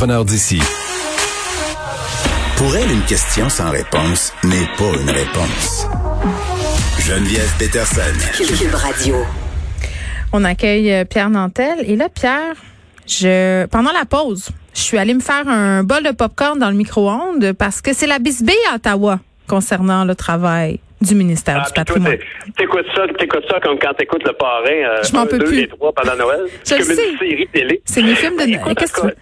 entrepreneurs d'ici. Pour elle, une question sans réponse n'est pas une réponse. Geneviève Peterson. Cube Radio. On accueille euh, Pierre Nantel. Et là, Pierre, je pendant la pause, je suis allée me faire un bol de popcorn dans le micro-ondes parce que c'est la bisbée à Ottawa concernant le travail du ministère Ah, du patrimoine. t'é- t'écoutes ça, t'écoutes ça comme quand t'écoutes le parrain, euh, Je m'en un, peux deux plus. et trois pendant Noël. Je le sais. une série télé. C'est mes films de Noël. Qu'est-ce que tu veux?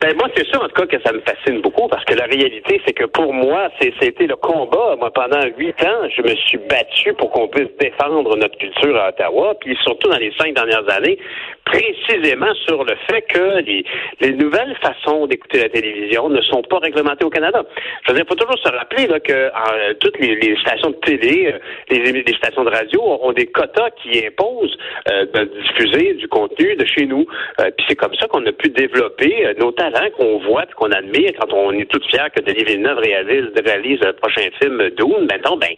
Ben, moi, c'est sûr, en tout cas, que ça me fascine beaucoup parce que la réalité, c'est que pour moi, c'était le combat. Moi, pendant huit ans, je me suis battu pour qu'on puisse défendre notre culture à Ottawa, puis surtout dans les cinq dernières années, précisément sur le fait que les, les nouvelles façons d'écouter la télévision ne sont pas réglementées au Canada. Je veux dire, faut toujours se rappeler là, que euh, toutes les, les stations de télé, euh, les, les stations de radio ont des quotas qui imposent euh, de diffuser du contenu de chez nous. Euh, puis c'est comme ça qu'on a pu développer euh, nos talents qu'on voit qu'on admire quand on est tout fier que Denis Villeneuve réalise, réalise le prochain film Dune. Maintenant, ben,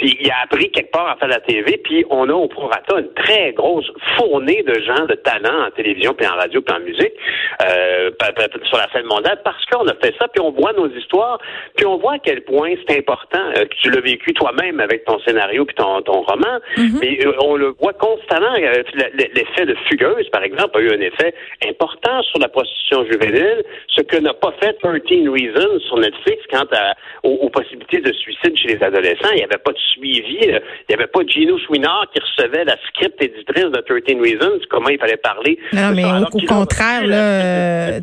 il a appris quelque part à faire la TV, puis on a au prorata une très grosse fournée de gens de talent en télévision, puis en radio, puis en musique euh, sur la scène mondiale parce qu'on a fait ça, puis on voit nos histoires, puis on voit à quel point c'est important. Euh, tu l'as vécu toi-même avec ton scénario puis ton, ton roman, mais euh, on le voit constamment. Euh, L'effet de Fugueuse, par exemple, a eu un effet important sur la prostitution juvénile, ce que n'a pas fait 13 Reasons sur Netflix quant à, aux, aux possibilités de suicide chez les adolescents. Il n'y avait pas de suivi. euh, Il n'y avait pas Gino Chouinard qui recevait la script éditrice de 13 Reasons, comment il fallait parler. Non, mais au, alors au qu'ils ont contraire, là, euh,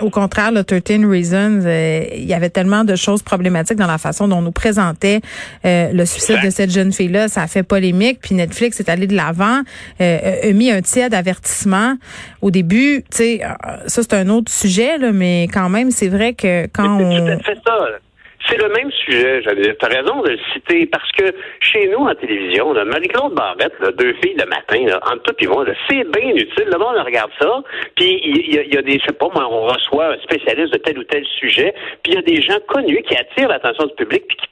au contraire, le 13 Reasons, euh, il y avait tellement de choses problématiques dans la façon dont on nous présentait euh, le suicide Exact. de cette jeune fille-là. Ça a fait polémique, puis Netflix est allé de l'avant, euh, a mis un tiers d'avertissement. Au début, tu sais, euh, ça c'est un autre sujet, là, mais quand même, c'est vrai que quand Mais on... tout à fait ça. là. C'est le même sujet, j'avais tu as raison de le citer, parce que chez nous, en télévision, Marie-Claude Barrette, là, deux filles le matin, là, entre tout et moi, c'est bien utile. Le monde regarde ça, puis il y, a- des, je sais pas, moi, on reçoit un spécialiste de tel ou tel sujet, puis il y a des gens connus qui attirent l'attention du public, puis qui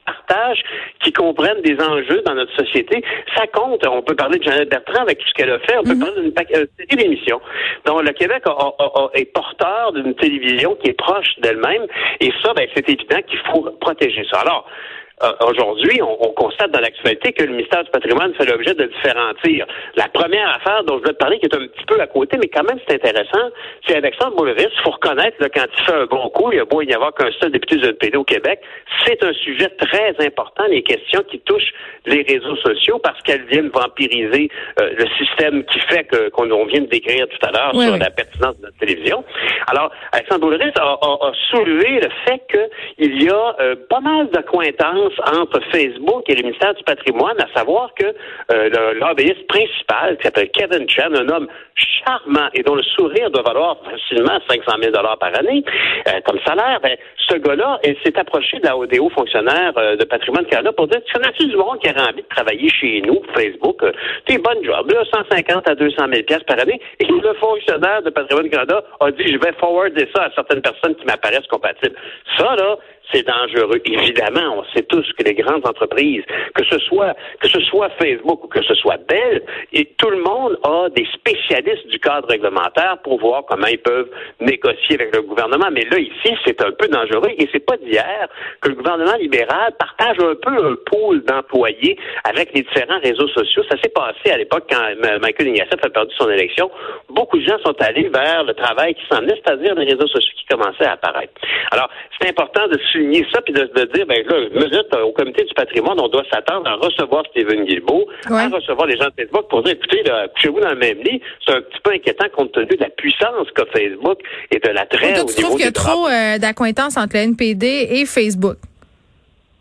qui comprennent des enjeux dans notre société. Ça compte. On peut parler de Jeannette Bertrand avec tout ce qu'elle a fait. On peut parler d'une euh, série d'émissions. Donc, le Québec a- a- a- est porteur d'une télévision qui est proche d'elle-même. Et ça, ben, c'est évident qu'il faut protéger ça. Alors, aujourd'hui, on, on constate dans l'actualité que le ministère du patrimoine fait l'objet de différents tirs. La première affaire dont je voulais te parler, qui est un petit peu à côté, mais quand même c'est intéressant, c'est Alexandre Boulris. Il faut reconnaître, là, quand il fait un bon coup, il y a beau y avoir qu'un seul député du NPD au Québec, c'est un sujet très important, les questions qui touchent les réseaux sociaux, parce qu'elles viennent vampiriser euh, le système qui fait que qu'on on vient de décrire tout à l'heure Oui, sur oui. la pertinence de notre télévision. Alors, Alexandre Boulris a, a- a soulevé le fait qu'il y a euh, pas mal entre Facebook et le ministère du patrimoine, à savoir que euh, l'ABS principal, qui s'appelle Kevin Chen, un homme charmant et dont le sourire doit valoir facilement 500 000 par année euh, comme salaire, ben, ce gars-là il s'est approché de la des hauts fonctionnaires euh, de Patrimoine Canada pour dire, tu connais-tu du monde qui aurait envie de travailler chez nous, Facebook, euh, t'es bonne job, là, 150 à 200 000 piastres par année, et le fonctionnaire de Patrimoine Canada a dit, je vais forwarder ça à certaines personnes qui m'apparaissent compatibles. Ça, là, c'est dangereux. Évidemment, on sait tous que les grandes entreprises, que ce soit que ce soit Facebook ou que ce soit Bell, et tout le monde a des spécialistes du cadre réglementaire pour voir comment ils peuvent négocier avec le gouvernement. Mais là, ici, c'est un peu dangereux et c'est pas d'hier que le gouvernement libéral partage un peu un pool d'employés avec les différents réseaux sociaux. Ça s'est passé à l'époque quand Michael Ignatieff a perdu son élection. Beaucoup de gens sont allés vers le travail qui s'en est, c'est-à-dire les réseaux sociaux qui commençaient à apparaître. Alors, c'est important de souligner ça puis de, de dire, ben là, euh, au comité du patrimoine, on doit s'attendre à recevoir Stephen Guilbeault, Ouais. à recevoir les gens de Facebook pour dire, écoutez, couchez-vous dans le même lit. C'est un petit peu inquiétant compte tenu de la puissance qu'a Facebook et de l'attrait au tu niveau trouves qu'il y a trop euh, d'accointances entre le NPD et Facebook?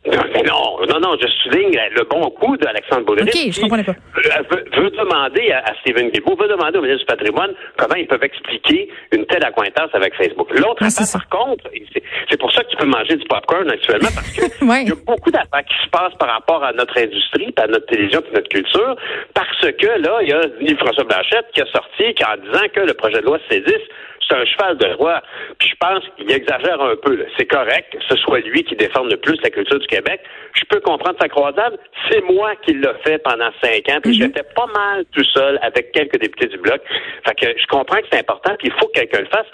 Non, mais non, non, non, je souligne le bon coup d'Alexandre Boulris. OK, je qui, comprenais pas. euh, Veut, veut demander à, à Stephen Guilbeault, veut demander au ministre du patrimoine comment ils peuvent expliquer une telle accointance avec Facebook. L'autre Ah, affaire, par contre, c'est pour ça que tu peux manger du popcorn actuellement, parce que Ouais. il y a beaucoup d'affaires qui se passent par rapport à notre industrie, puis à notre télévision, puis notre culture, parce que là, il y a Yves-François Blanchette qui a sorti qui, en disant que le projet de loi C10 c'est un cheval de roi. Puis je pense qu'il exagère un peu. C'est correct que ce soit lui qui défende le plus la culture du Québec. Je peux comprendre sa croisade. C'est moi qui l'ai fait pendant cinq ans. Puis j'étais pas mal tout seul avec quelques députés du Bloc. Fait que je comprends que c'est important. Puis il faut que quelqu'un le fasse.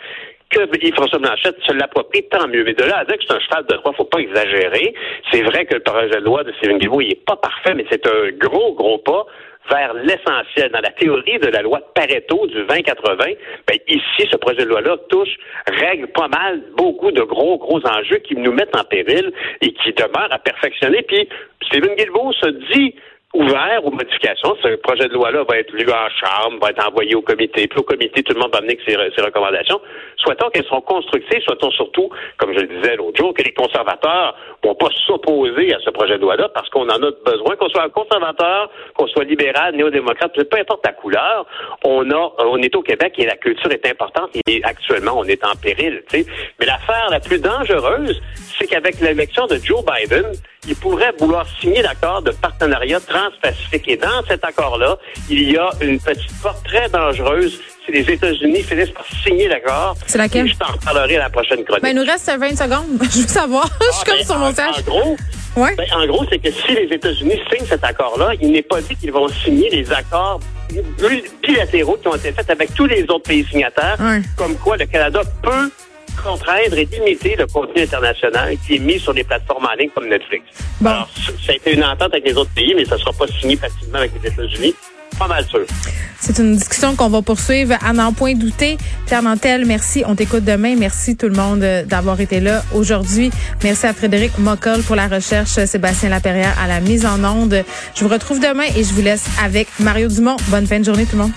que Yves-François Blanchette se l'approprie, tant mieux. Mais de là à dire que c'est un cheval de droit, faut pas exagérer. C'est vrai que le projet de loi de Stephen Guilbeault, il est pas parfait, mais c'est un gros, gros pas vers l'essentiel. Dans la théorie de la loi de Pareto du 20-80, ben ici, ce projet de loi-là touche, règle pas mal beaucoup de gros, gros enjeux qui nous mettent en péril et qui demeurent à perfectionner. Puis, Stephen Guilbeault se dit ouvert aux modifications. Ce projet de loi-là va être lu en chambre, va être envoyé au comité. Puis au comité, tout le monde va amener ses, ses recommandations. Souhaitons qu'elles soient constructives, souhaitons surtout, comme je le disais l'autre jour, que les conservateurs vont pas s'opposer à ce projet de loi-là parce qu'on en a besoin, qu'on soit conservateur, qu'on soit libéral, néo-démocrate, peu importe la couleur, on a, on est au Québec et la culture est importante et actuellement on est en péril. sais. Mais l'affaire la plus dangereuse, c'est qu'avec l'élection de Joe Biden, il pourrait vouloir signer l'accord de partenariat transpacifique. Et dans cet accord-là, il y a une petite porte très dangereuse si les États-Unis finissent par signer l'accord. C'est laquelle? je t'en reparlerai à la prochaine chronique? Ben, il nous reste 20 secondes. je veux savoir. je suis Ah, comme ben, sur mon en, sage. en gros, Ouais. ben, en gros, c'est que si les États-Unis signent cet accord-là, il n'est pas dit qu'ils vont signer les accords bilatéraux qui ont été faits avec tous les autres pays signataires, Ouais. comme quoi le Canada peut contraindre et limiter le contenu international qui est mis sur les plateformes en ligne comme Netflix. Bon. Alors, ça a été une entente avec les autres pays, mais ça ne sera pas signé facilement avec les États-Unis. Pas mal sûr. C'est une discussion qu'on va poursuivre à n'en point douter. Pierre merci. On t'écoute demain. Merci tout le monde euh, d'avoir été là aujourd'hui. Merci à Frédéric Mockel pour la recherche, Sébastien Laperrière à la mise en onde. Je vous retrouve demain et je vous laisse avec Mario Dumont. Bonne fin de journée tout le monde.